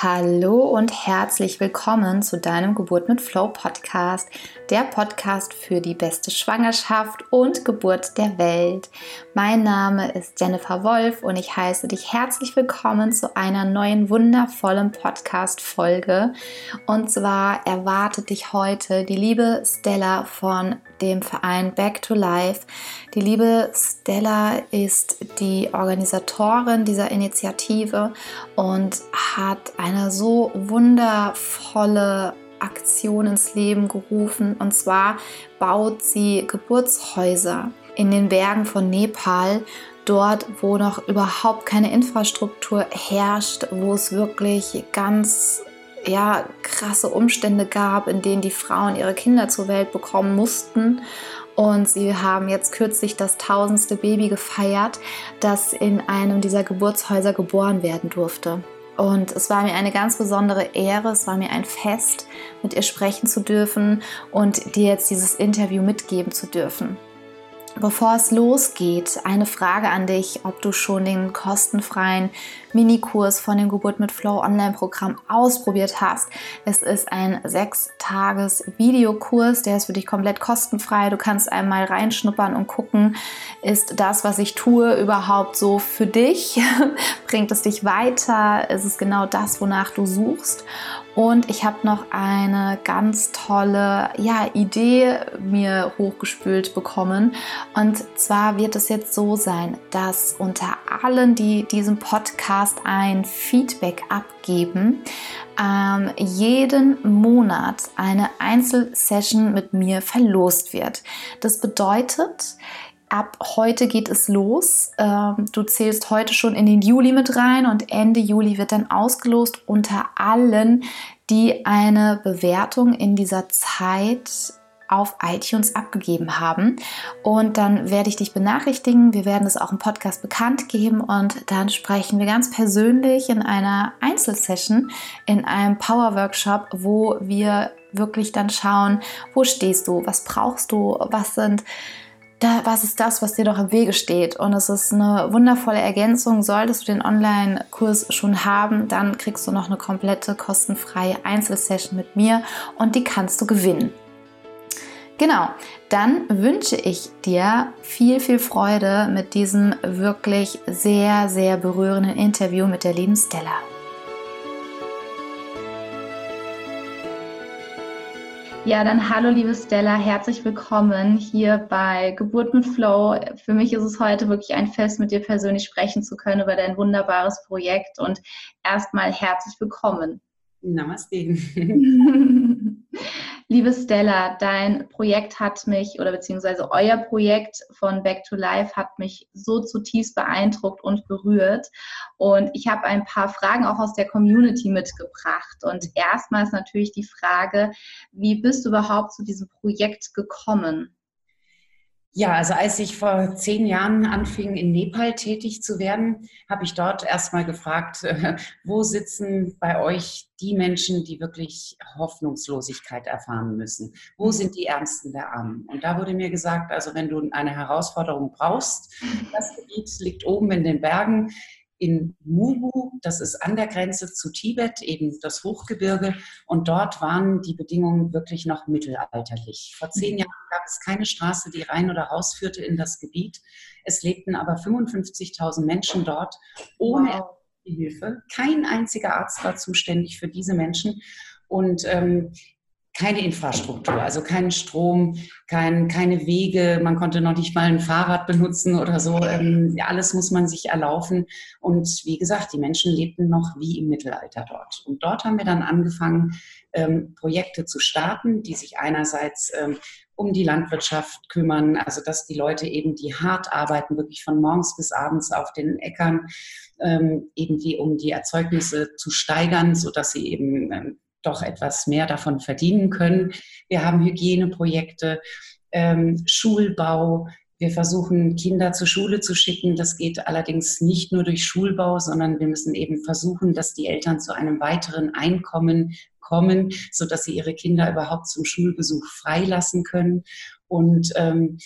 Hallo und herzlich willkommen zu deinem Geburt mit Flow Podcast, der Podcast für die beste Schwangerschaft und Geburt der Welt. Mein Name ist Jennifer Wolf und ich heiße dich herzlich willkommen zu einer neuen wundervollen Podcast Folge. Und zwar erwartet dich heute die liebe Stella von dem Verein Back to Life. Die liebe Stella ist die Organisatorin dieser Initiative und hat eine so wundervolle Aktion ins Leben gerufen. Und zwar baut sie Geburtshäuser in den Bergen von Nepal, dort, wo noch überhaupt keine Infrastruktur herrscht, wo es wirklich ganz ja, krasse Umstände gab, in denen die Frauen ihre Kinder zur Welt bekommen mussten. Und sie haben jetzt kürzlich das tausendste Baby gefeiert, das in einem dieser Geburtshäuser geboren werden durfte. Und es war mir eine ganz besondere Ehre, es war mir ein Fest, mit ihr sprechen zu dürfen und dir jetzt dieses Interview mitgeben zu dürfen. Bevor es losgeht, eine Frage an dich, ob du schon den kostenfreien Minikurs von dem Geburt mit Flow Online-Programm ausprobiert hast. Es ist ein sechs Tages Videokurs, der ist für dich komplett kostenfrei. Du kannst einmal reinschnuppern und gucken, ist das, was ich tue, überhaupt so für dich? Bringt es dich weiter? Ist es genau das, wonach du suchst? Und ich habe noch eine ganz tolle ja, Idee mir hochgespült bekommen. Und zwar wird es jetzt so sein, dass unter allen, die diesen Podcast ein Feedback abgeben, ähm, jeden Monat eine Einzelsession mit mir verlost wird. Das bedeutet, ab heute geht es los. Ähm, du zählst heute schon in den Juli mit rein und Ende Juli wird dann ausgelost unter allen, die eine Bewertung in dieser Zeit auf iTunes abgegeben haben. Und dann werde ich dich benachrichtigen. Wir werden es auch im Podcast bekannt geben und dann sprechen wir ganz persönlich in einer Einzelsession, in einem Power Workshop, wo wir wirklich dann schauen, wo stehst du, was brauchst du, was sind da, was ist das, was dir doch im Wege steht? Und es ist eine wundervolle Ergänzung. Solltest du den Online-Kurs schon haben, dann kriegst du noch eine komplette kostenfreie Einzelsession mit mir und die kannst du gewinnen. Genau, dann wünsche ich dir viel, viel Freude mit diesem wirklich sehr, sehr berührenden Interview mit der lieben Stella. Ja, dann hallo liebe Stella, herzlich willkommen hier bei Geburt mit Flow. Für mich ist es heute wirklich ein Fest, mit dir persönlich sprechen zu können über dein wunderbares Projekt und erstmal herzlich willkommen. Namaste. Liebe Stella, dein Projekt hat mich oder beziehungsweise euer Projekt von Back to Life hat mich so zutiefst beeindruckt und berührt. Und ich habe ein paar Fragen auch aus der Community mitgebracht. Und erstmal ist natürlich die Frage, wie bist du überhaupt zu diesem Projekt gekommen? Ja, also als ich vor zehn Jahren anfing, in Nepal tätig zu werden, habe ich dort erstmal gefragt, wo sitzen bei euch die Menschen, die wirklich Hoffnungslosigkeit erfahren müssen? Wo mhm. sind die Ärmsten der Armen? Und da wurde mir gesagt, also wenn du eine Herausforderung brauchst, das Gebiet liegt oben in den Bergen in Mubu, das ist an der Grenze zu Tibet, eben das Hochgebirge. Und dort waren die Bedingungen wirklich noch mittelalterlich. Vor zehn mhm. Jahren gab es keine Straße, die rein oder raus führte in das Gebiet. Es lebten aber 55.000 Menschen dort ohne wow. Hilfe. Kein einziger Arzt war zuständig für diese Menschen. Und ähm, keine Infrastruktur, also keinen Strom, kein, keine Wege, man konnte noch nicht mal ein Fahrrad benutzen oder so. Ähm, alles muss man sich erlaufen. Und wie gesagt, die Menschen lebten noch wie im Mittelalter dort. Und dort haben wir dann angefangen, ähm, Projekte zu starten, die sich einerseits ähm, um die Landwirtschaft kümmern, also dass die Leute eben, die hart arbeiten, wirklich von morgens bis abends auf den Äckern, ähm, eben die, um die Erzeugnisse zu steigern, sodass sie eben ähm, doch etwas mehr davon verdienen können. Wir haben Hygieneprojekte, ähm, Schulbau. Wir versuchen, Kinder zur Schule zu schicken. Das geht allerdings nicht nur durch Schulbau, sondern wir müssen eben versuchen, dass die Eltern zu einem weiteren Einkommen kommen, sodass sie ihre Kinder überhaupt zum Schulbesuch freilassen können. Und ähm,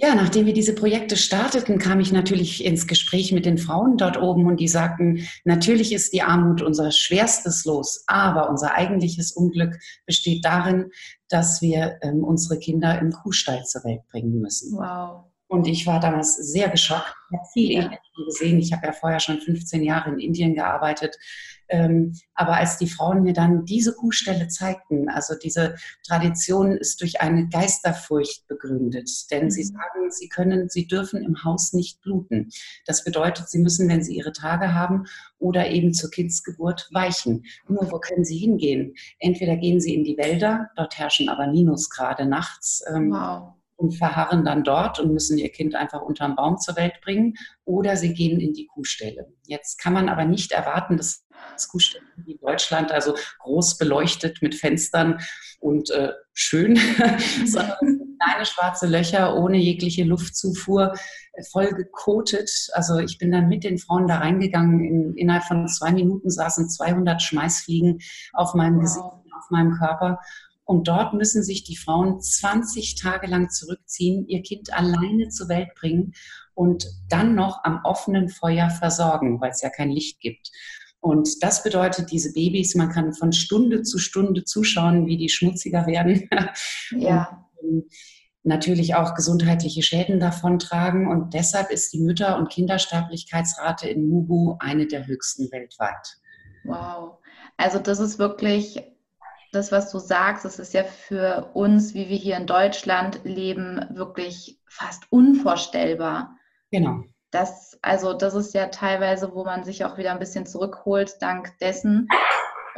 Ja, nachdem wir diese Projekte starteten, kam ich natürlich ins Gespräch mit den Frauen dort oben und die sagten, natürlich ist die Armut unser schwerstes Los, aber unser eigentliches Unglück besteht darin, dass wir ähm, unsere Kinder im Kuhstall zur Welt bringen müssen. Wow. Und ich war damals sehr geschockt. Ich habe viel ja. gesehen. Ich habe ja vorher schon 15 Jahre in Indien gearbeitet. Ähm, aber als die Frauen mir dann diese Kuhstelle zeigten, also diese Tradition ist durch eine Geisterfurcht begründet. Denn mhm. sie sagen, sie können, sie dürfen im Haus nicht bluten. Das bedeutet, sie müssen, wenn sie ihre Tage haben oder eben zur Kindsgeburt weichen. Nur wo können sie hingehen? Entweder gehen sie in die Wälder, dort herrschen aber Minusgrade nachts. Ähm, wow und verharren dann dort und müssen ihr Kind einfach unterm Baum zur Welt bringen oder sie gehen in die Kuhstelle. Jetzt kann man aber nicht erwarten, dass das Kuhstelle in Deutschland, also groß beleuchtet mit Fenstern und äh, schön, sondern kleine schwarze Löcher ohne jegliche Luftzufuhr, äh, voll gekotet. Also ich bin dann mit den Frauen da reingegangen. In, innerhalb von zwei Minuten saßen 200 Schmeißfliegen auf meinem wow. Gesicht, auf meinem Körper. Und dort müssen sich die Frauen 20 Tage lang zurückziehen, ihr Kind alleine zur Welt bringen und dann noch am offenen Feuer versorgen, weil es ja kein Licht gibt. Und das bedeutet, diese Babys, man kann von Stunde zu Stunde zuschauen, wie die schmutziger werden. Ja. Und, ähm, natürlich auch gesundheitliche Schäden davontragen. Und deshalb ist die Mütter- und Kindersterblichkeitsrate in Mugu eine der höchsten weltweit. Wow. Also das ist wirklich das, was du sagst, das ist ja für uns, wie wir hier in Deutschland leben, wirklich fast unvorstellbar. Genau. Das, also das ist ja teilweise, wo man sich auch wieder ein bisschen zurückholt, dank dessen,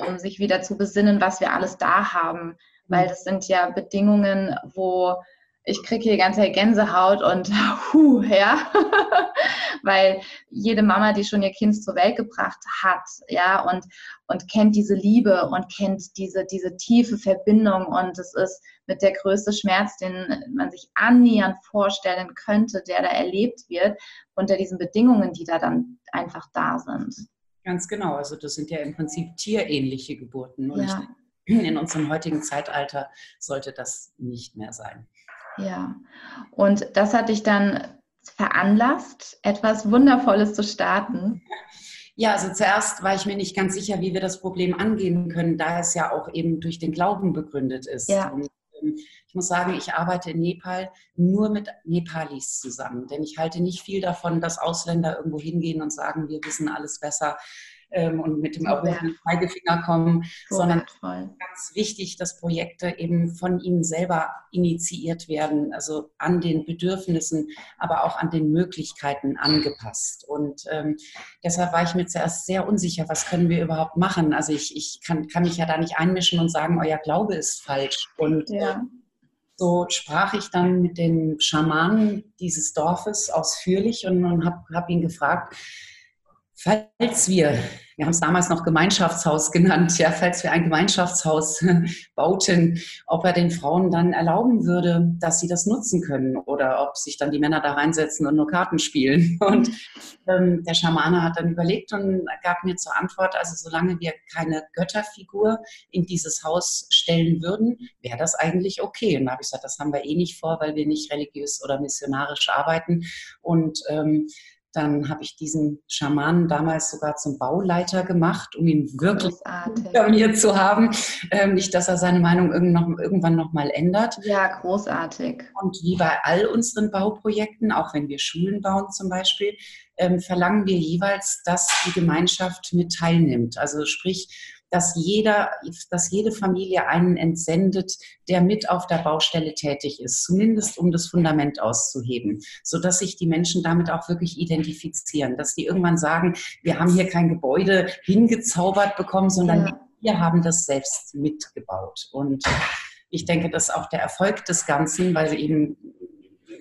um sich wieder zu besinnen, was wir alles da haben. Weil das sind ja Bedingungen, wo ich kriege hier ganze Zeit Gänsehaut und huh, ja, weil jede Mama, die schon ihr Kind zur Welt gebracht hat, ja, und, und kennt diese Liebe und kennt diese, diese tiefe Verbindung und es ist mit der größte Schmerz, den man sich annähernd vorstellen könnte, der da erlebt wird, unter diesen Bedingungen, die da dann einfach da sind. Ganz genau, also das sind ja im Prinzip tierähnliche Geburten und ja. in unserem heutigen Zeitalter sollte das nicht mehr sein. Ja, und das hat dich dann veranlasst, etwas Wundervolles zu starten. Ja, also zuerst war ich mir nicht ganz sicher, wie wir das Problem angehen können, da es ja auch eben durch den Glauben begründet ist. Ja. Und ähm, ich muss sagen, ich arbeite in Nepal nur mit Nepalis zusammen, denn ich halte nicht viel davon, dass Ausländer irgendwo hingehen und sagen, wir wissen alles besser ähm, und mit dem erhobenen Zeigefinger kommen, so sondern wertvoll. ganz wichtig, dass Projekte eben von ihnen selber initiiert werden, also an den Bedürfnissen, aber auch an den Möglichkeiten angepasst. Und ähm, deshalb war ich mir zuerst sehr unsicher, was können wir überhaupt machen. Also ich, ich kann, kann mich ja da nicht einmischen und sagen, euer Glaube ist falsch. Und ja. so sprach ich dann mit den Schamanen dieses Dorfes ausführlich und, und habe hab ihn gefragt, Falls wir, wir haben es damals noch Gemeinschaftshaus genannt, ja, falls wir ein Gemeinschaftshaus bauten, ob er den Frauen dann erlauben würde, dass sie das nutzen können oder ob sich dann die Männer da reinsetzen und nur Karten spielen. Und ähm, der Schamane hat dann überlegt und gab mir zur Antwort, also solange wir keine Götterfigur in dieses Haus stellen würden, wäre das eigentlich okay. Und da habe ich gesagt, das haben wir eh nicht vor, weil wir nicht religiös oder missionarisch arbeiten. Und ähm, dann habe ich diesen Schamanen damals sogar zum Bauleiter gemacht, um ihn wirklich bei mir zu haben. Ähm, nicht, dass er seine Meinung irgendwann noch mal ändert. Ja, großartig. Und wie bei all unseren Bauprojekten, auch wenn wir Schulen bauen zum Beispiel, ähm, verlangen wir jeweils, dass die Gemeinschaft mit teilnimmt. Also sprich, dass jeder, dass jede Familie einen entsendet, der mit auf der Baustelle tätig ist, zumindest um das Fundament auszuheben, sodass sich die Menschen damit auch wirklich identifizieren, dass die irgendwann sagen, wir haben hier kein Gebäude hingezaubert bekommen, sondern ja. wir haben das selbst mitgebaut. Und ich denke, das ist auch der Erfolg des Ganzen, weil eben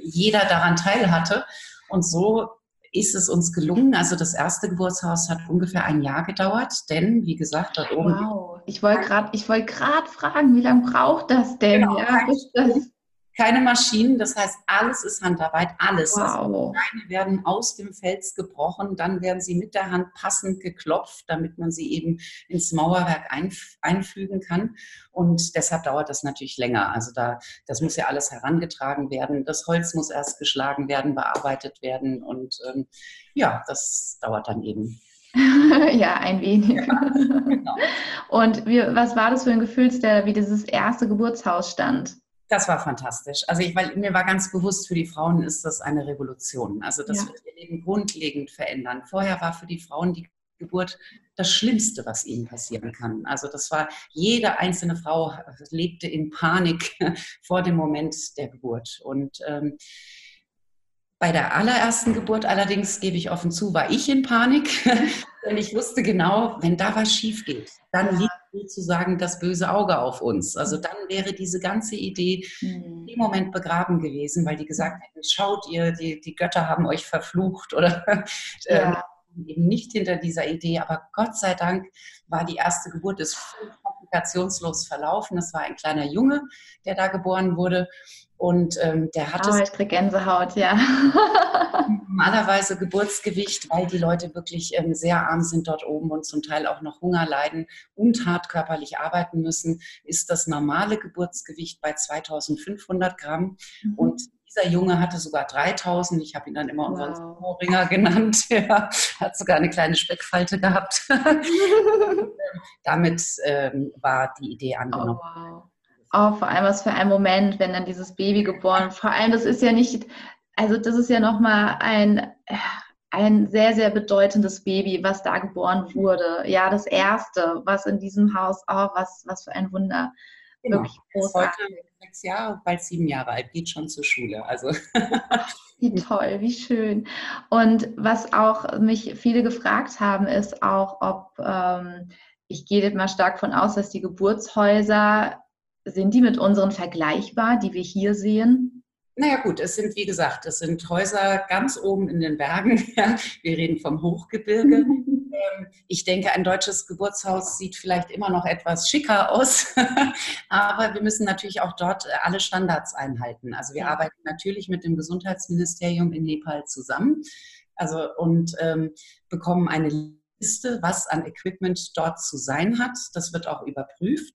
jeder daran teil hatte. Und so ist es uns gelungen. Also das erste Geburtshaus hat ungefähr ein Jahr gedauert, denn wie gesagt, dort oben. Wow, ich wollte gerade wollt fragen, wie lange braucht das denn? Genau, ja, das keine Maschinen, das heißt, alles ist Handarbeit, alles. Wow. Also die Steine werden aus dem Fels gebrochen, dann werden sie mit der Hand passend geklopft, damit man sie eben ins Mauerwerk einfügen kann. Und deshalb dauert das natürlich länger. Also da, das muss ja alles herangetragen werden. Das Holz muss erst geschlagen werden, bearbeitet werden. Und ähm, ja, das dauert dann eben ja, ein wenig. Ja, genau. Und wie, was war das für ein Gefühlsstelle, wie dieses erste Geburtshaus stand? Das war fantastisch. Also ich, weil mir war ganz bewusst, für die Frauen ist das eine Revolution. Also das ja. wird ihr Leben grundlegend verändern. Vorher war für die Frauen die Geburt das Schlimmste, was ihnen passieren kann. Also das war, jede einzelne Frau lebte in Panik vor dem Moment der Geburt. Und ähm, bei der allerersten Geburt allerdings, gebe ich offen zu, war ich in Panik, denn ich wusste genau, wenn da was schief geht, dann liegt sozusagen das böse Auge auf uns. Also dann wäre diese ganze Idee mhm. im Moment begraben gewesen, weil die gesagt hätten, schaut ihr, die, die Götter haben euch verflucht oder ja. ähm, eben nicht hinter dieser Idee. Aber Gott sei Dank war die erste Geburt ist komplikationslos verlaufen. Es war ein kleiner Junge, der da geboren wurde. Und ähm, der hatte. Oh, ich kriege Gänsehaut, ja. normalerweise Geburtsgewicht, weil die Leute wirklich ähm, sehr arm sind dort oben und zum Teil auch noch Hunger leiden und hart körperlich arbeiten müssen, ist das normale Geburtsgewicht bei 2500 Gramm. Mhm. Und dieser Junge hatte sogar 3000. Ich habe ihn dann immer wow. unseren Ringer genannt. Ja, hat sogar eine kleine Speckfalte gehabt. Damit ähm, war die Idee angenommen. Oh, wow. Oh, vor allem was für ein Moment, wenn dann dieses Baby geboren. Vor allem, das ist ja nicht, also das ist ja nochmal ein, ein sehr, sehr bedeutendes Baby, was da geboren wurde. Ja, das erste, was in diesem Haus, oh, was, was für ein Wunder. Genau. Wirklich großartig. Heute sechs Jahre, bald sieben Jahre alt, geht schon zur Schule. Also. wie toll, wie schön. Und was auch mich viele gefragt haben, ist auch, ob ähm, ich gehe mal stark von aus, dass die Geburtshäuser sind die mit unseren vergleichbar, die wir hier sehen? Naja gut, es sind, wie gesagt, es sind Häuser ganz oben in den Bergen. Wir reden vom Hochgebirge. Ähm, ich denke, ein deutsches Geburtshaus sieht vielleicht immer noch etwas schicker aus, aber wir müssen natürlich auch dort alle Standards einhalten. Also wir ja. arbeiten natürlich mit dem Gesundheitsministerium in Nepal zusammen also, und ähm, bekommen eine Liste, was an Equipment dort zu sein hat. Das wird auch überprüft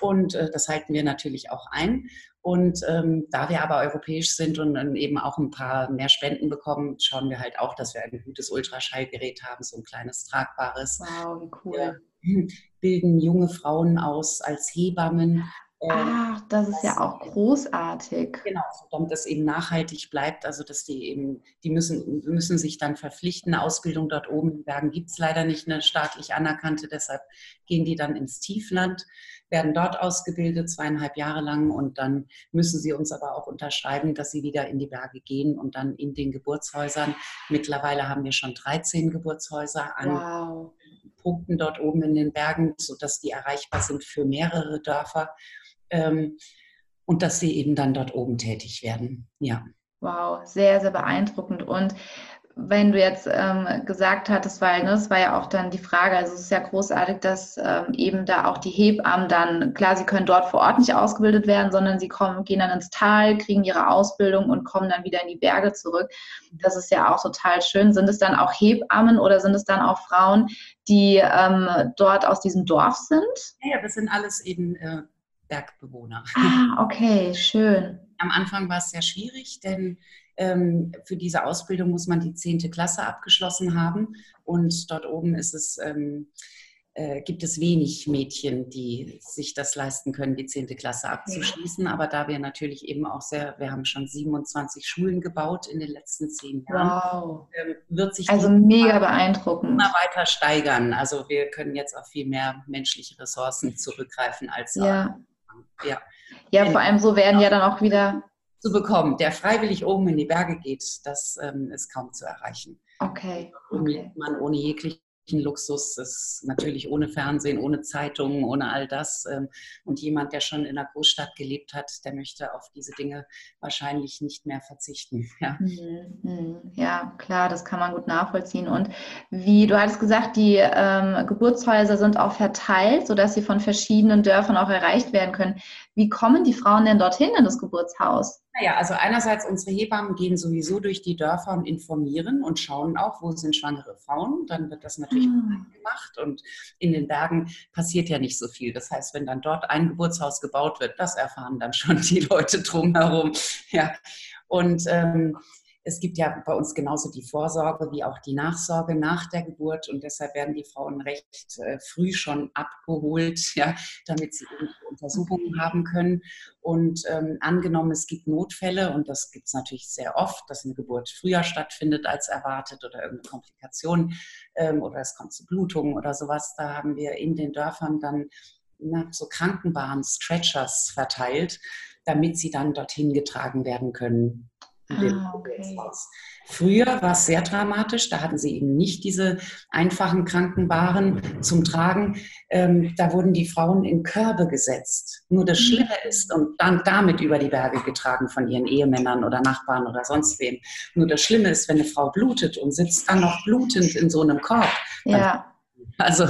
und äh, das halten wir natürlich auch ein. Und ähm, da wir aber europäisch sind und dann eben auch ein paar mehr Spenden bekommen, schauen wir halt auch, dass wir ein gutes Ultraschallgerät haben, so ein kleines tragbares. Wow, wie cool. Wir bilden junge Frauen aus als Hebammen ähm, Ach, das ist ja auch großartig. Genau, damit das eben nachhaltig bleibt. Also dass die eben, die müssen, müssen sich dann verpflichten. Eine Ausbildung dort oben in Bergen gibt es leider nicht, eine staatlich anerkannte. Deshalb gehen die dann ins Tiefland, werden dort ausgebildet, zweieinhalb Jahre lang. Und dann müssen sie uns aber auch unterschreiben, dass sie wieder in die Berge gehen und dann in den Geburtshäusern. Mittlerweile haben wir schon 13 Geburtshäuser an. Wow. Punkten dort oben in den Bergen, sodass die erreichbar sind für mehrere Dörfer ähm, und dass sie eben dann dort oben tätig werden. Ja. Wow, sehr, sehr beeindruckend. Und wenn du jetzt ähm, gesagt hattest, weil ne, das war ja auch dann die Frage, also es ist ja großartig, dass ähm, eben da auch die Hebammen dann, klar, sie können dort vor Ort nicht ausgebildet werden, sondern sie kommen, gehen dann ins Tal, kriegen ihre Ausbildung und kommen dann wieder in die Berge zurück. Das ist ja auch total schön. Sind es dann auch Hebammen oder sind es dann auch Frauen, die ähm, dort aus diesem Dorf sind? Ja, das sind alles eben äh, Bergbewohner. Ah, okay, schön. Am Anfang war es sehr schwierig, denn ähm, für diese Ausbildung muss man die 10. Klasse abgeschlossen haben und dort oben ist es, ähm, äh, gibt es wenig Mädchen, die sich das leisten können, die 10. Klasse abzuschließen. Ja. Aber da wir natürlich eben auch sehr, wir haben schon 27 Schulen gebaut in den letzten zehn Jahren, wow. ähm, wird sich also mega beeindruckend immer weiter steigern. Also wir können jetzt auf viel mehr menschliche Ressourcen zurückgreifen als ja. Ja, ja vor allem so werden ja dann auch wieder zu bekommen, der freiwillig oben in die Berge geht, das ähm, ist kaum zu erreichen. Okay. okay. Man ohne jegliche Luxus, ist natürlich ohne Fernsehen, ohne Zeitungen, ohne all das. Ähm, und jemand, der schon in einer Großstadt gelebt hat, der möchte auf diese Dinge wahrscheinlich nicht mehr verzichten. Ja, mhm, mhm. ja klar, das kann man gut nachvollziehen. Und wie du hattest gesagt, die ähm, Geburtshäuser sind auch verteilt, sodass sie von verschiedenen Dörfern auch erreicht werden können. Wie kommen die Frauen denn dorthin in das Geburtshaus? Naja, also einerseits unsere Hebammen gehen sowieso durch die Dörfer und informieren und schauen auch, wo sind schwangere Frauen. Dann wird das natürlich mhm. gemacht und in den Bergen passiert ja nicht so viel. Das heißt, wenn dann dort ein Geburtshaus gebaut wird, das erfahren dann schon die Leute drumherum. Ja. Und ähm, es gibt ja bei uns genauso die Vorsorge wie auch die Nachsorge nach der Geburt und deshalb werden die Frauen recht äh, früh schon abgeholt, ja, damit sie Untersuchungen haben können. Und ähm, angenommen, es gibt Notfälle und das gibt es natürlich sehr oft, dass eine Geburt früher stattfindet als erwartet oder irgendeine Komplikation ähm, oder es kommt zu Blutungen oder sowas, da haben wir in den Dörfern dann na, so Krankenbahn, Stretchers verteilt, damit sie dann dorthin getragen werden können. Ah, okay. Früher war es sehr dramatisch, da hatten sie eben nicht diese einfachen Krankenwaren zum Tragen. Ähm, da wurden die Frauen in Körbe gesetzt. Nur das mhm. Schlimme ist, und dann damit über die Berge getragen von ihren Ehemännern oder Nachbarn oder sonst wem. Nur das Schlimme ist, wenn eine Frau blutet und sitzt dann noch blutend in so einem Korb. Ja. Also,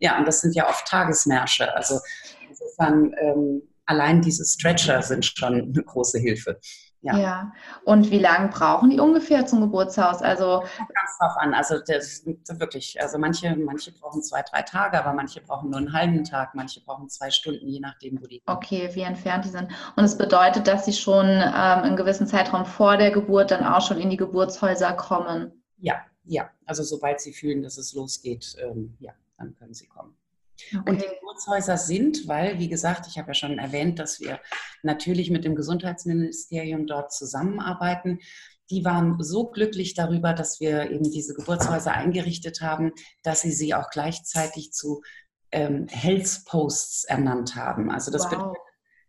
ja, und das sind ja oft Tagesmärsche. Also insofern, ähm, allein diese Stretcher sind schon eine große Hilfe. Ja. ja. Und wie lange brauchen die ungefähr zum Geburtshaus? Also ganz drauf an. Also das, wirklich. Also manche, manche brauchen zwei, drei Tage, aber manche brauchen nur einen halben Tag, manche brauchen zwei Stunden, je nachdem, wo die. Okay, wie entfernt die sind. Und es das bedeutet, dass sie schon ähm, einen gewissen Zeitraum vor der Geburt dann auch schon in die Geburtshäuser kommen. Ja, ja. Also sobald sie fühlen, dass es losgeht, ähm, ja, dann können sie kommen. Okay. Und die Geburtshäuser sind, weil, wie gesagt, ich habe ja schon erwähnt, dass wir natürlich mit dem Gesundheitsministerium dort zusammenarbeiten. Die waren so glücklich darüber, dass wir eben diese Geburtshäuser eingerichtet haben, dass sie sie auch gleichzeitig zu ähm, Health Posts ernannt haben. Also das wow. bedeutet,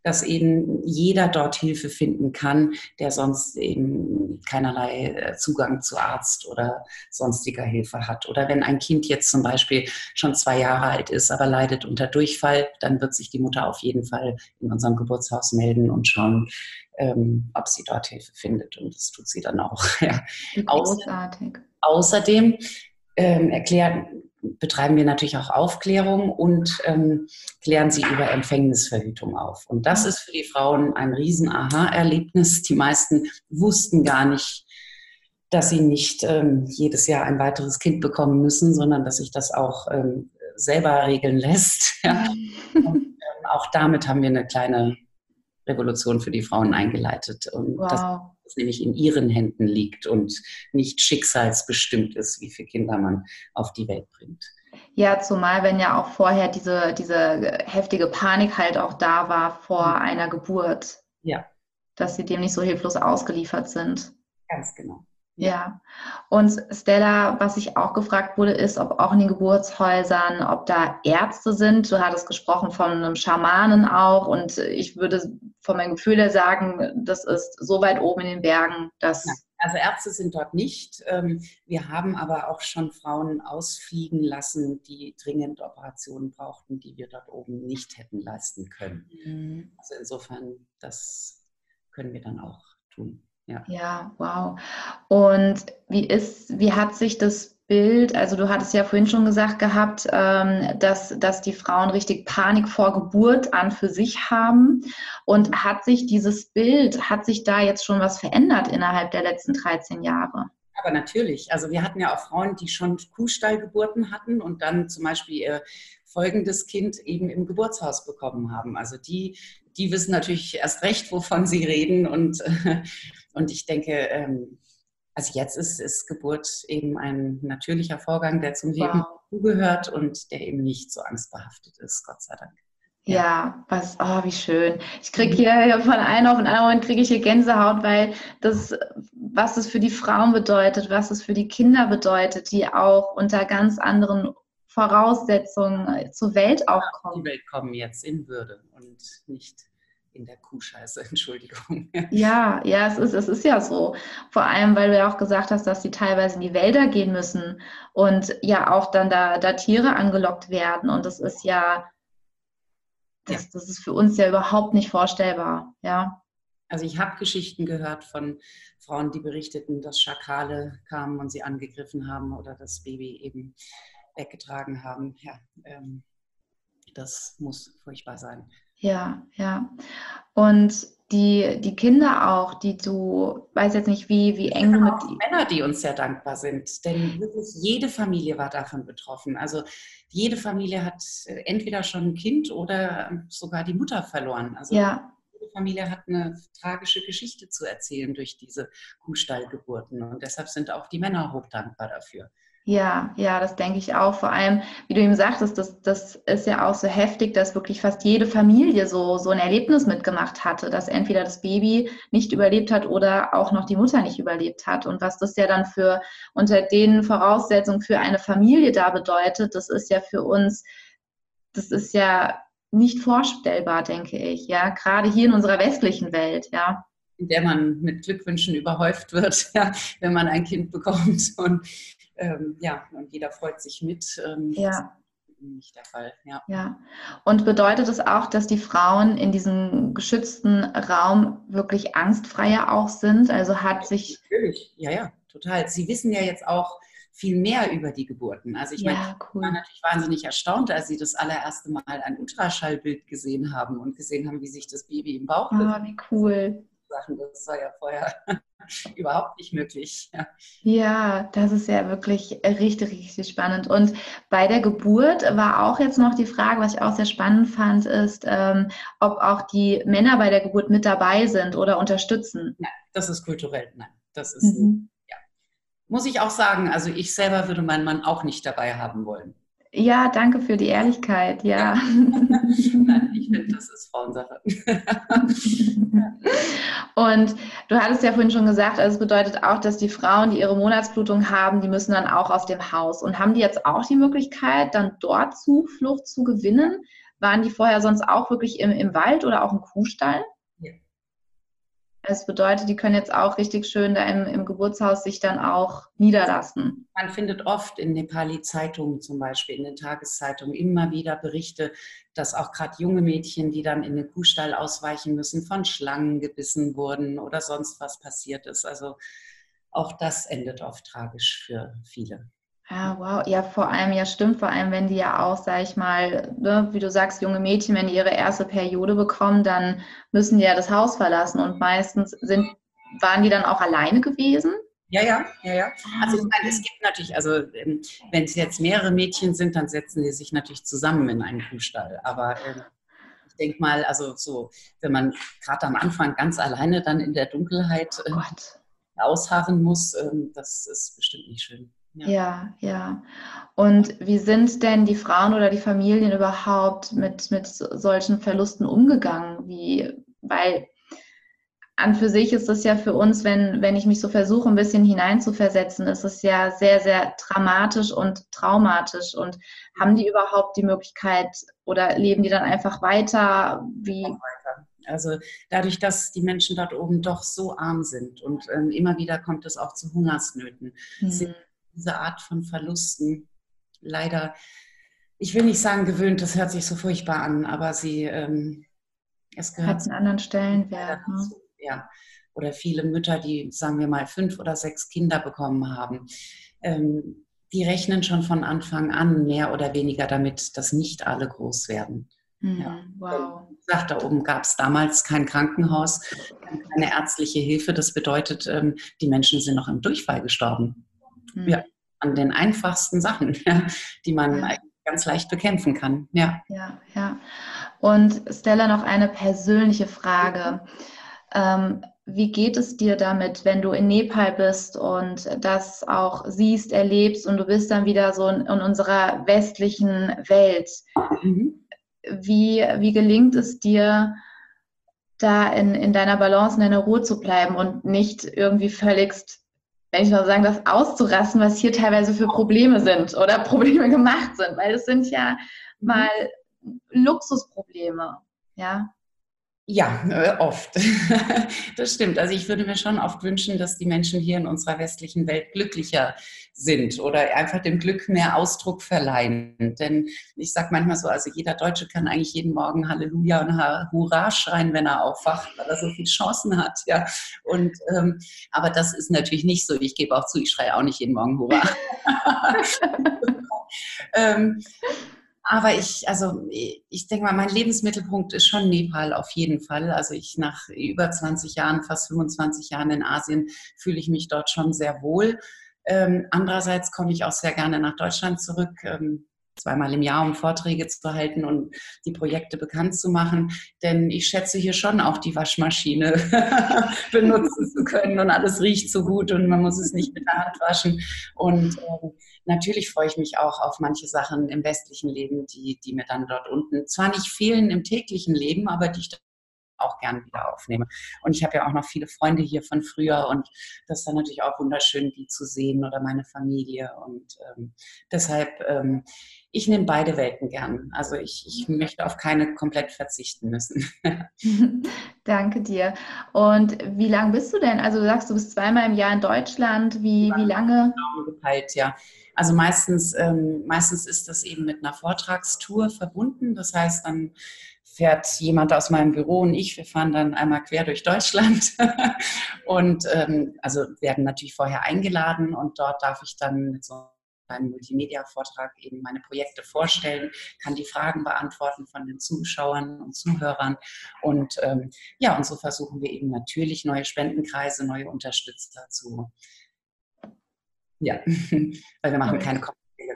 dass eben jeder dort Hilfe finden kann, der sonst eben keinerlei äh, Zugang zu Arzt oder sonstiger Hilfe hat. Oder wenn ein Kind jetzt zum Beispiel schon zwei Jahre alt ist, aber leidet unter Durchfall, dann wird sich die Mutter auf jeden Fall in unserem Geburtshaus melden und schauen, ähm, ob sie dort Hilfe findet. Und das tut sie dann auch. Ja. Großartig. Außerdem ähm, erklären, betreiben wir natürlich auch Aufklärung und ähm, klären sie über Empfängnisverhütung auf. Und das ist für die Frauen ein riesen Aha-Erlebnis. Die meisten wussten gar nicht, dass sie nicht ähm, jedes Jahr ein weiteres Kind bekommen müssen, sondern dass sich das auch ähm, selber regeln lässt. Ja. Und ähm, auch damit haben wir eine kleine Revolution für die Frauen eingeleitet. Und wow. das es nämlich in ihren Händen liegt und nicht schicksalsbestimmt ist, wie viele Kinder man auf die Welt bringt. Ja, zumal wenn ja auch vorher diese, diese heftige Panik halt auch da war vor mhm. einer Geburt. Ja. Dass sie dem nicht so hilflos ausgeliefert sind. Ganz genau. Ja. Und Stella, was ich auch gefragt wurde, ist, ob auch in den Geburtshäusern, ob da Ärzte sind. Du hattest gesprochen von einem Schamanen auch. Und ich würde von meinem Gefühl her sagen, das ist so weit oben in den Bergen, dass. Also Ärzte sind dort nicht. Ähm, wir haben aber auch schon Frauen ausfliegen lassen, die dringend Operationen brauchten, die wir dort oben nicht hätten leisten können. Mhm. Also insofern, das können wir dann auch tun. Ja. ja, wow. Und wie ist, wie hat sich das Bild, also du hattest ja vorhin schon gesagt gehabt, ähm, dass, dass die Frauen richtig Panik vor Geburt an für sich haben. Und hat sich dieses Bild, hat sich da jetzt schon was verändert innerhalb der letzten 13 Jahre? Aber natürlich. Also wir hatten ja auch Frauen, die schon Kuhstallgeburten hatten und dann zum Beispiel ihr folgendes Kind eben im Geburtshaus bekommen haben. Also die, die wissen natürlich erst recht, wovon sie reden. Und, und ich denke, ähm, also jetzt ist, ist Geburt eben ein natürlicher Vorgang, der zum Leben wow. zugehört und der eben nicht so angstbehaftet ist, Gott sei Dank. Ja, was, oh, wie schön. Ich kriege hier von einem auf den anderen Moment kriege ich hier Gänsehaut, weil das, was es für die Frauen bedeutet, was es für die Kinder bedeutet, die auch unter ganz anderen Voraussetzungen zur Welt auch kommen. Die Welt kommen jetzt in Würde und nicht in der Kuhscheiße, Entschuldigung. Ja, ja, es ist, es ist ja so. Vor allem, weil du ja auch gesagt hast, dass sie teilweise in die Wälder gehen müssen und ja auch dann da, da Tiere angelockt werden. Und das ist ja, das, ja. das ist für uns ja überhaupt nicht vorstellbar, ja. Also ich habe Geschichten gehört von Frauen, die berichteten, dass Schakale kamen und sie angegriffen haben oder das Baby eben weggetragen haben. Ja, ähm, das muss furchtbar sein. Ja, ja. Und die, die Kinder auch, die du, weiß jetzt nicht, wie, wie eng du mit. Auch Männer, die uns sehr dankbar sind, denn wirklich jede Familie war davon betroffen. Also jede Familie hat äh, entweder schon ein Kind oder sogar die Mutter verloren. Also ja. jede Familie hat eine tragische Geschichte zu erzählen durch diese Kuhstallgeburten und deshalb sind auch die Männer hochdankbar dafür. Ja, ja, das denke ich auch. Vor allem, wie du eben sagtest, das, das ist ja auch so heftig, dass wirklich fast jede Familie so, so ein Erlebnis mitgemacht hatte, dass entweder das Baby nicht überlebt hat oder auch noch die Mutter nicht überlebt hat. Und was das ja dann für unter den Voraussetzungen für eine Familie da bedeutet, das ist ja für uns, das ist ja nicht vorstellbar, denke ich. Ja, gerade hier in unserer westlichen Welt, ja in der man mit Glückwünschen überhäuft wird, ja, wenn man ein Kind bekommt. Und ähm, ja, und jeder freut sich mit. Ähm, ja. Nicht der Fall, ja. Ja. Und bedeutet es auch, dass die Frauen in diesem geschützten Raum wirklich angstfreier auch sind? Also hat sich. Natürlich, ja, ja, total. Sie wissen ja jetzt auch, viel mehr über die Geburten. Also ich ja, meine, cool. war natürlich wahnsinnig erstaunt, als sie das allererste Mal ein Ultraschallbild gesehen haben und gesehen haben, wie sich das Baby im Bauch. Ah, wie cool. Sachen. Das war ja vorher überhaupt nicht möglich. Ja. ja, das ist ja wirklich richtig, richtig spannend. Und bei der Geburt war auch jetzt noch die Frage, was ich auch sehr spannend fand, ist, ähm, ob auch die Männer bei der Geburt mit dabei sind oder unterstützen. Nein, das ist kulturell. Nein, das ist, mhm. ja. Muss ich auch sagen, also ich selber würde meinen Mann auch nicht dabei haben wollen. Ja, danke für die Ehrlichkeit, ja. Nein, ich finde, das ist Frauensache. Und du hattest ja vorhin schon gesagt, also es bedeutet auch, dass die Frauen, die ihre Monatsblutung haben, die müssen dann auch aus dem Haus. Und haben die jetzt auch die Möglichkeit, dann dort Zuflucht zu gewinnen? Waren die vorher sonst auch wirklich im, im Wald oder auch im Kuhstall? Es bedeutet, die können jetzt auch richtig schön da im, im, Geburtshaus sich dann auch niederlassen. Man findet oft in Nepali-Zeitungen zum Beispiel, in den Tageszeitungen immer wieder Berichte, dass auch gerade junge Mädchen, die dann in den Kuhstall ausweichen müssen, von Schlangen gebissen wurden oder sonst was passiert ist. Also auch das endet oft tragisch für viele. Ja, wow. Ja, vor allem, ja, stimmt. Vor allem, wenn die ja auch, sag ich mal, ne, wie du sagst, junge Mädchen, wenn die ihre erste Periode bekommen, dann müssen die ja das Haus verlassen. Und meistens sind, waren die dann auch alleine gewesen? Ja, ja, ja, ja. Also ich meine, es gibt natürlich, also ähm, wenn es jetzt mehrere Mädchen sind, dann setzen die sich natürlich zusammen in einen Kuhstall. Aber ähm, ich denke mal, also so, wenn man gerade am Anfang ganz alleine dann in der Dunkelheit äh, ausharren muss, ähm, das ist bestimmt nicht schön. Ja. ja, ja. Und wie sind denn die Frauen oder die Familien überhaupt mit, mit solchen Verlusten umgegangen? Wie, weil an für sich ist es ja für uns, wenn, wenn ich mich so versuche, ein bisschen hineinzuversetzen, ist es ja sehr, sehr dramatisch und traumatisch. Und haben die überhaupt die Möglichkeit oder leben die dann einfach weiter? Wie? Also dadurch, dass die Menschen dort oben doch so arm sind und ähm, immer wieder kommt es auch zu Hungersnöten, mhm. sind diese Art von Verlusten leider, ich will nicht sagen gewöhnt, das hört sich so furchtbar an, aber sie, ähm, es gehört. Hat einen anderen Stellenwert. Ne? Ja. Oder viele Mütter, die, sagen wir mal, fünf oder sechs Kinder bekommen haben, ähm, die rechnen schon von Anfang an mehr oder weniger damit, dass nicht alle groß werden. Mhm, ja. Wow. Wie gesagt, da oben gab es damals kein Krankenhaus, keine ärztliche Hilfe. Das bedeutet, ähm, die Menschen sind noch im Durchfall gestorben. Mhm. Ja, an den einfachsten Sachen, ja, die man ja. ganz leicht bekämpfen kann. Ja. ja, ja. Und Stella, noch eine persönliche Frage. Ähm, wie geht es dir damit, wenn du in Nepal bist und das auch siehst, erlebst und du bist dann wieder so in, in unserer westlichen Welt? Mhm. Wie, wie gelingt es dir, da in, in deiner Balance, in deiner Ruhe zu bleiben und nicht irgendwie völligst wenn ich mal sagen darf, auszurasten, was hier teilweise für Probleme sind oder Probleme gemacht sind, weil es sind ja mhm. mal Luxusprobleme, ja. Ja, äh, oft. Das stimmt. Also ich würde mir schon oft wünschen, dass die Menschen hier in unserer westlichen Welt glücklicher sind oder einfach dem Glück mehr Ausdruck verleihen. Denn ich sage manchmal so, also jeder Deutsche kann eigentlich jeden Morgen Halleluja und Hurra schreien, wenn er aufwacht, weil er so viele Chancen hat. Ja. Und, ähm, aber das ist natürlich nicht so. Ich gebe auch zu, ich schreie auch nicht jeden Morgen Hurra. ähm, Aber ich, also ich denke mal, mein Lebensmittelpunkt ist schon Nepal auf jeden Fall. Also ich nach über 20 Jahren, fast 25 Jahren in Asien, fühle ich mich dort schon sehr wohl. Ähm, andererseits komme ich auch sehr gerne nach Deutschland zurück. Ähm, zweimal im Jahr, um Vorträge zu halten und die Projekte bekannt zu machen. Denn ich schätze hier schon auch die Waschmaschine benutzen zu können und alles riecht so gut und man muss es nicht mit der Hand waschen. Und äh, natürlich freue ich mich auch auf manche Sachen im westlichen Leben, die, die mir dann dort unten zwar nicht fehlen im täglichen Leben, aber die ich auch gern wieder aufnehme. Und ich habe ja auch noch viele Freunde hier von früher und das ist dann natürlich auch wunderschön, die zu sehen oder meine Familie. Und ähm, deshalb, ähm, ich nehme beide Welten gern. Also ich, ich möchte auf keine komplett verzichten müssen. Danke dir. Und wie lange bist du denn? Also du sagst, du bist zweimal im Jahr in Deutschland. Wie, wie lange? Gepeilt, ja. Also meistens, ähm, meistens ist das eben mit einer Vortragstour verbunden. Das heißt, dann fährt jemand aus meinem Büro und ich, wir fahren dann einmal quer durch Deutschland und ähm, also werden natürlich vorher eingeladen und dort darf ich dann mit so einem Multimedia-Vortrag eben meine Projekte vorstellen, kann die Fragen beantworten von den Zuschauern und Zuhörern und ähm, ja, und so versuchen wir eben natürlich neue Spendenkreise, neue Unterstützer zu, ja, weil wir machen keine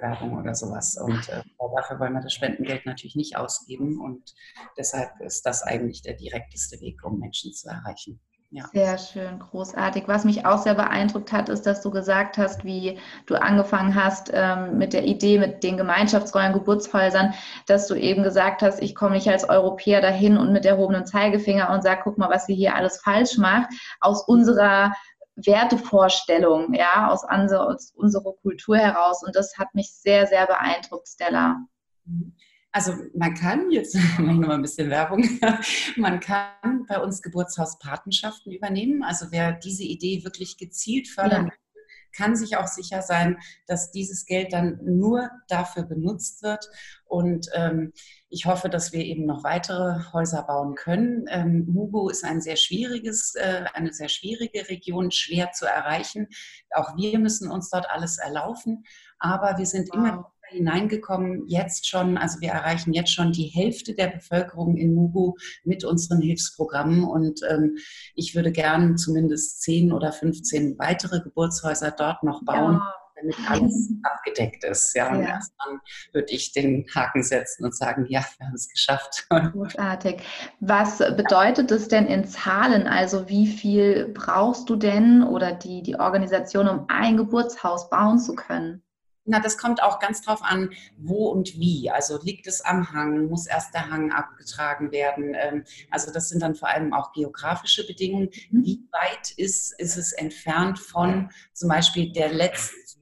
Werbung oder sowas. Und äh, dafür wollen wir das Spendengeld natürlich nicht ausgeben. Und deshalb ist das eigentlich der direkteste Weg, um Menschen zu erreichen. Ja. Sehr schön, großartig. Was mich auch sehr beeindruckt hat, ist, dass du gesagt hast, wie du angefangen hast ähm, mit der Idee mit den Gemeinschaftsräumen, Geburtshäusern, dass du eben gesagt hast, ich komme nicht als Europäer dahin und mit erhobenem Zeigefinger und sage, guck mal, was sie hier alles falsch macht. Aus unserer Wertevorstellung, ja, aus, aus unserer Kultur heraus. Und das hat mich sehr, sehr beeindruckt, Stella. Also man kann, jetzt mache ich nochmal ein bisschen Werbung, man kann bei uns Geburtshauspatenschaften übernehmen. Also wer diese Idee wirklich gezielt fördern ja kann sich auch sicher sein, dass dieses Geld dann nur dafür benutzt wird. Und ähm, ich hoffe, dass wir eben noch weitere Häuser bauen können. Ähm, Mugo ist ein sehr schwieriges, äh, eine sehr schwierige Region, schwer zu erreichen. Auch wir müssen uns dort alles erlaufen. Aber wir sind wow. immer hineingekommen, jetzt schon, also wir erreichen jetzt schon die Hälfte der Bevölkerung in Mugu mit unseren Hilfsprogrammen und ähm, ich würde gern zumindest 10 oder 15 weitere Geburtshäuser dort noch bauen. Ja damit alles abgedeckt ist. Ja, und ja. erst dann würde ich den Haken setzen und sagen, ja, wir haben es geschafft. Großartig. Was bedeutet das denn in Zahlen? Also wie viel brauchst du denn oder die, die Organisation, um ein Geburtshaus bauen zu können? Na, das kommt auch ganz drauf an, wo und wie. Also liegt es am Hang, muss erst der Hang abgetragen werden. Ähm, also das sind dann vor allem auch geografische Bedingungen. Mhm. Wie weit ist, ist es entfernt von zum Beispiel der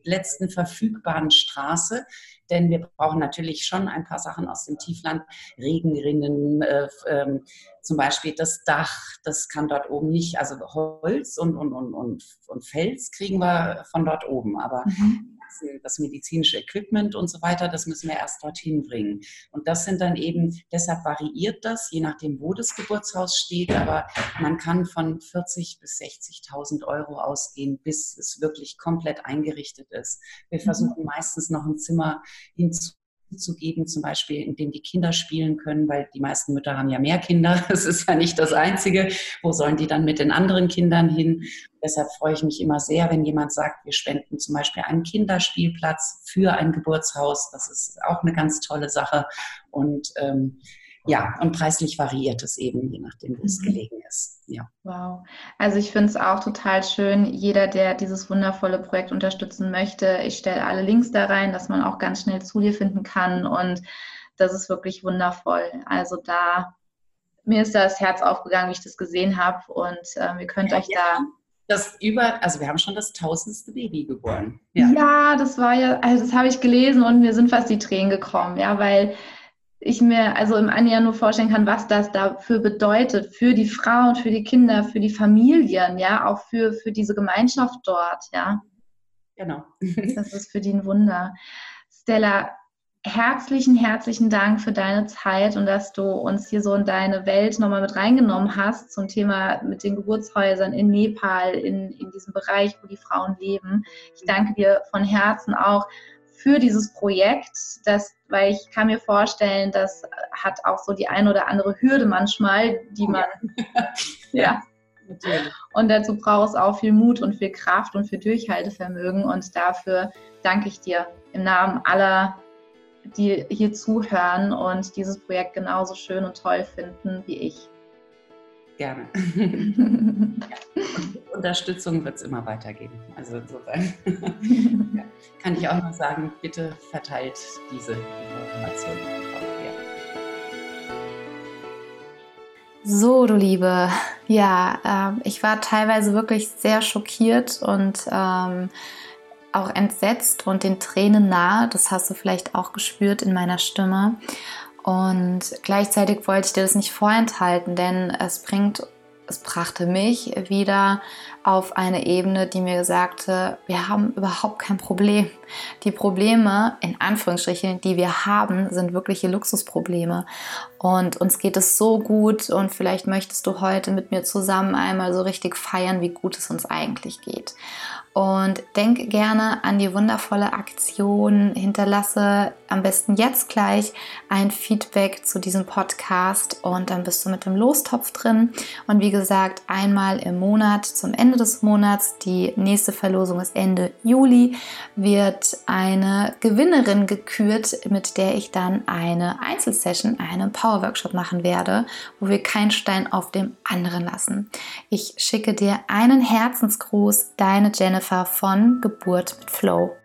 letzten verfügbaren Straße? denn wir brauchen natürlich schon ein paar Sachen aus dem Tiefland, Regenrinnen, äh, äh, zum Beispiel das Dach, das kann dort oben nicht, also Holz und, und, und, und, und Fels kriegen wir von dort oben, aber mhm das medizinische Equipment und so weiter, das müssen wir erst dorthin bringen. Und das sind dann eben, deshalb variiert das, je nachdem, wo das Geburtshaus steht, aber man kann von 40.000 bis 60.000 Euro ausgehen, bis es wirklich komplett eingerichtet ist. Wir mhm. versuchen meistens noch ein Zimmer hinzu zu geben, zum Beispiel, in dem die Kinder spielen können, weil die meisten Mütter haben ja mehr Kinder. Das ist ja nicht das Einzige. Wo sollen die dann mit den anderen Kindern hin? Deshalb freue ich mich immer sehr, wenn jemand sagt, wir spenden zum Beispiel einen Kinderspielplatz für ein Geburtshaus. Das ist auch eine ganz tolle Sache. Und ähm, ja, und preislich variiert es eben, je nachdem, wo es mhm. gelegen ist. Ja. Wow. Also ich finde es auch total schön, jeder, der dieses wundervolle Projekt unterstützen möchte, ich stelle alle Links da rein, dass man auch ganz schnell zu dir finden kann. Und das ist wirklich wundervoll. Also da, mir ist da das Herz aufgegangen, wie ich das gesehen habe. Und äh, ihr könnt ja, euch ja. da das über, also wir haben schon das tausendste Baby geboren. Ja, ja das war ja, also das habe ich gelesen und mir sind fast die Tränen gekommen, ja, weil ich mir also im Jahr nur vorstellen kann, was das dafür bedeutet, für die Frauen, für die Kinder, für die Familien, ja, auch für, für diese Gemeinschaft dort, ja. Genau. das ist für die ein Wunder. Stella, herzlichen, herzlichen Dank für deine Zeit und dass du uns hier so in deine Welt nochmal mit reingenommen hast zum Thema mit den Geburtshäusern in Nepal, in, in diesem Bereich, wo die Frauen leben. Ich danke dir von Herzen auch für dieses Projekt, dass weil ich kann mir vorstellen, das hat auch so die eine oder andere Hürde manchmal, die man, ja. ja. Und dazu braucht es auch viel Mut und viel Kraft und viel Durchhaltevermögen. Und dafür danke ich dir im Namen aller, die hier zuhören und dieses Projekt genauso schön und toll finden wie ich. Gerne. Unterstützung wird es immer weitergeben. Also insofern ja, kann ich auch noch sagen, bitte verteilt diese Informationen. Ja. So, du Liebe, ja, äh, ich war teilweise wirklich sehr schockiert und ähm, auch entsetzt und den Tränen nahe. Das hast du vielleicht auch gespürt in meiner Stimme. Und gleichzeitig wollte ich dir das nicht vorenthalten, denn es bringt, es brachte mich wieder auf eine Ebene, die mir sagte, wir haben überhaupt kein Problem. Die Probleme, in Anführungsstrichen, die wir haben, sind wirkliche Luxusprobleme. Und uns geht es so gut und vielleicht möchtest du heute mit mir zusammen einmal so richtig feiern, wie gut es uns eigentlich geht. Und denk gerne an die wundervolle Aktion. Hinterlasse am besten jetzt gleich ein Feedback zu diesem Podcast und dann bist du mit dem Lostopf drin. Und wie gesagt, einmal im Monat zum Ende des Monats, die nächste Verlosung ist Ende Juli, wird eine Gewinnerin gekürt, mit der ich dann eine Einzelsession, einen Power Workshop machen werde, wo wir keinen Stein auf dem anderen lassen. Ich schicke dir einen Herzensgruß, deine Jennifer von Geburt mit Flow.